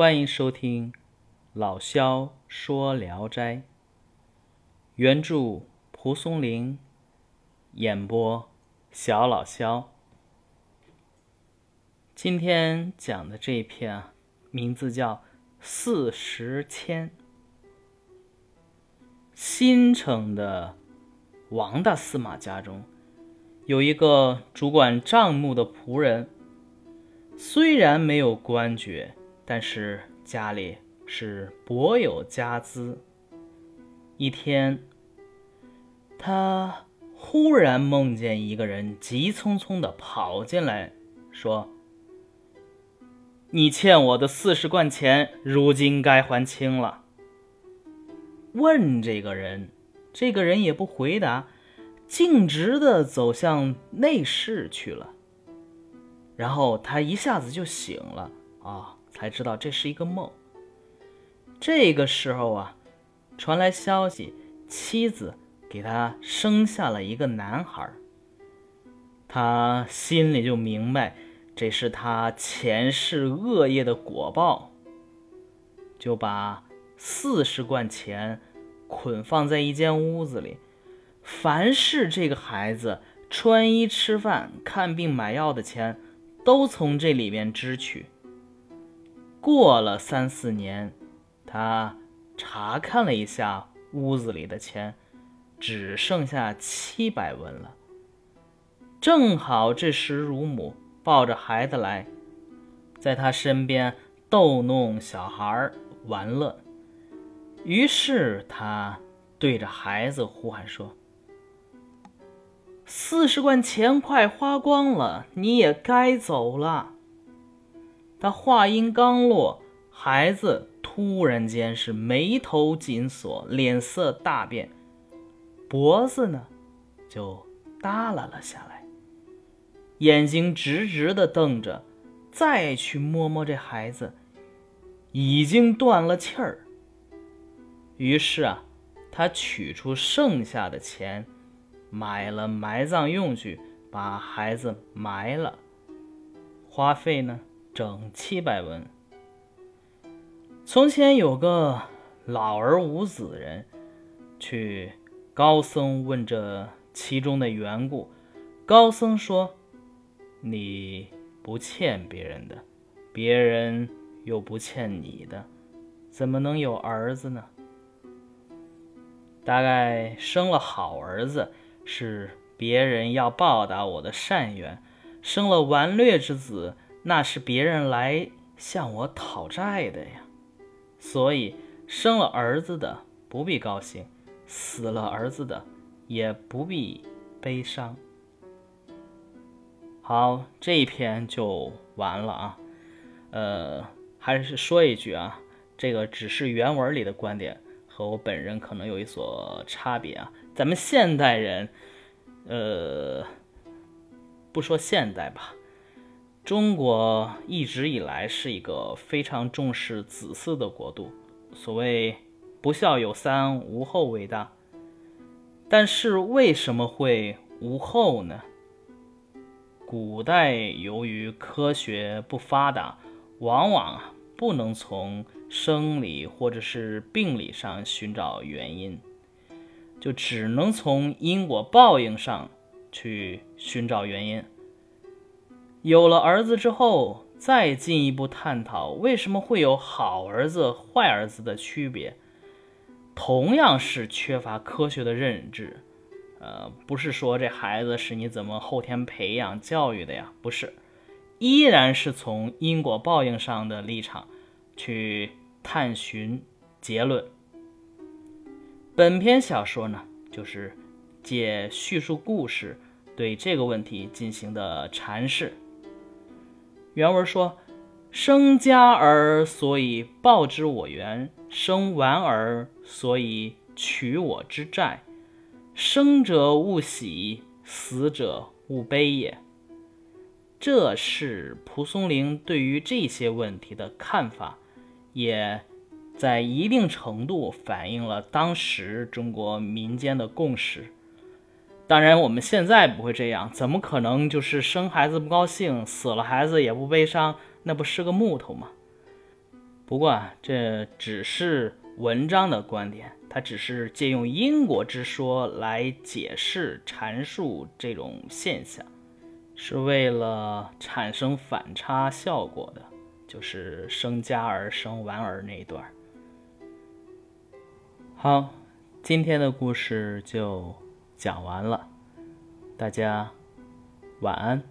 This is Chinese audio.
欢迎收听老萧说《聊斋》，原著蒲松龄，演播小老萧。今天讲的这一篇啊，名字叫《四时迁》。新城的王大司马家中，有一个主管账目的仆人，虽然没有官爵，但是家里是薄有家资。一天，他忽然梦见一个人急匆匆的跑进来，说：“你欠我的四十贯钱，如今该还清了。”问这个人，这个人也不回答，径直的走向内室去了。然后他一下子就醒了啊，才知道这是一个梦。这个时候啊，传来消息，妻子给他生下了一个男孩。他心里就明白，这是他前世恶业的果报，就把。四十贯钱捆放在一间屋子里，凡是这个孩子穿衣、吃饭、看病、买药的钱，都从这里面支取。过了三四年，他查看了一下屋子里的钱，只剩下七百文了。正好这时乳母抱着孩子来，在他身边逗弄小孩玩乐。于是他对着孩子呼喊说：“四十贯钱快花光了，你也该走了。”他话音刚落，孩子突然间是眉头紧锁，脸色大变，脖子呢就耷拉了下来，眼睛直直的瞪着。再去摸摸这孩子，已经断了气儿。于是啊，他取出剩下的钱，买了埋葬用具，把孩子埋了。花费呢，整七百文。从前有个老而无子人，去高僧问这其中的缘故。高僧说：“你不欠别人的，别人又不欠你的，怎么能有儿子呢？”大概生了好儿子，是别人要报答我的善缘；生了顽劣之子，那是别人来向我讨债的呀。所以生了儿子的不必高兴，死了儿子的也不必悲伤。好，这一篇就完了啊。呃，还是说一句啊，这个只是原文里的观点。和我本人可能有一所差别啊，咱们现代人，呃，不说现代吧，中国一直以来是一个非常重视子嗣的国度，所谓不孝有三，无后为大。但是为什么会无后呢？古代由于科学不发达，往往啊。不能从生理或者是病理上寻找原因，就只能从因果报应上去寻找原因。有了儿子之后，再进一步探讨为什么会有好儿子、坏儿子的区别，同样是缺乏科学的认知。呃，不是说这孩子是你怎么后天培养教育的呀？不是。依然是从因果报应上的立场去探寻结论。本篇小说呢，就是借叙述故事对这个问题进行的阐释。原文说：“生家儿，所以报之我缘；生完儿，所以取我之债。生者勿喜，死者勿悲也。”这是蒲松龄对于这些问题的看法，也在一定程度反映了当时中国民间的共识。当然，我们现在不会这样，怎么可能就是生孩子不高兴，死了孩子也不悲伤？那不是个木头吗？不过啊，这只是文章的观点，它只是借用因果之说来解释、阐述这种现象，是为了产生反差效果的，就是生家儿生完儿那一段。好，今天的故事就讲完了，大家晚安。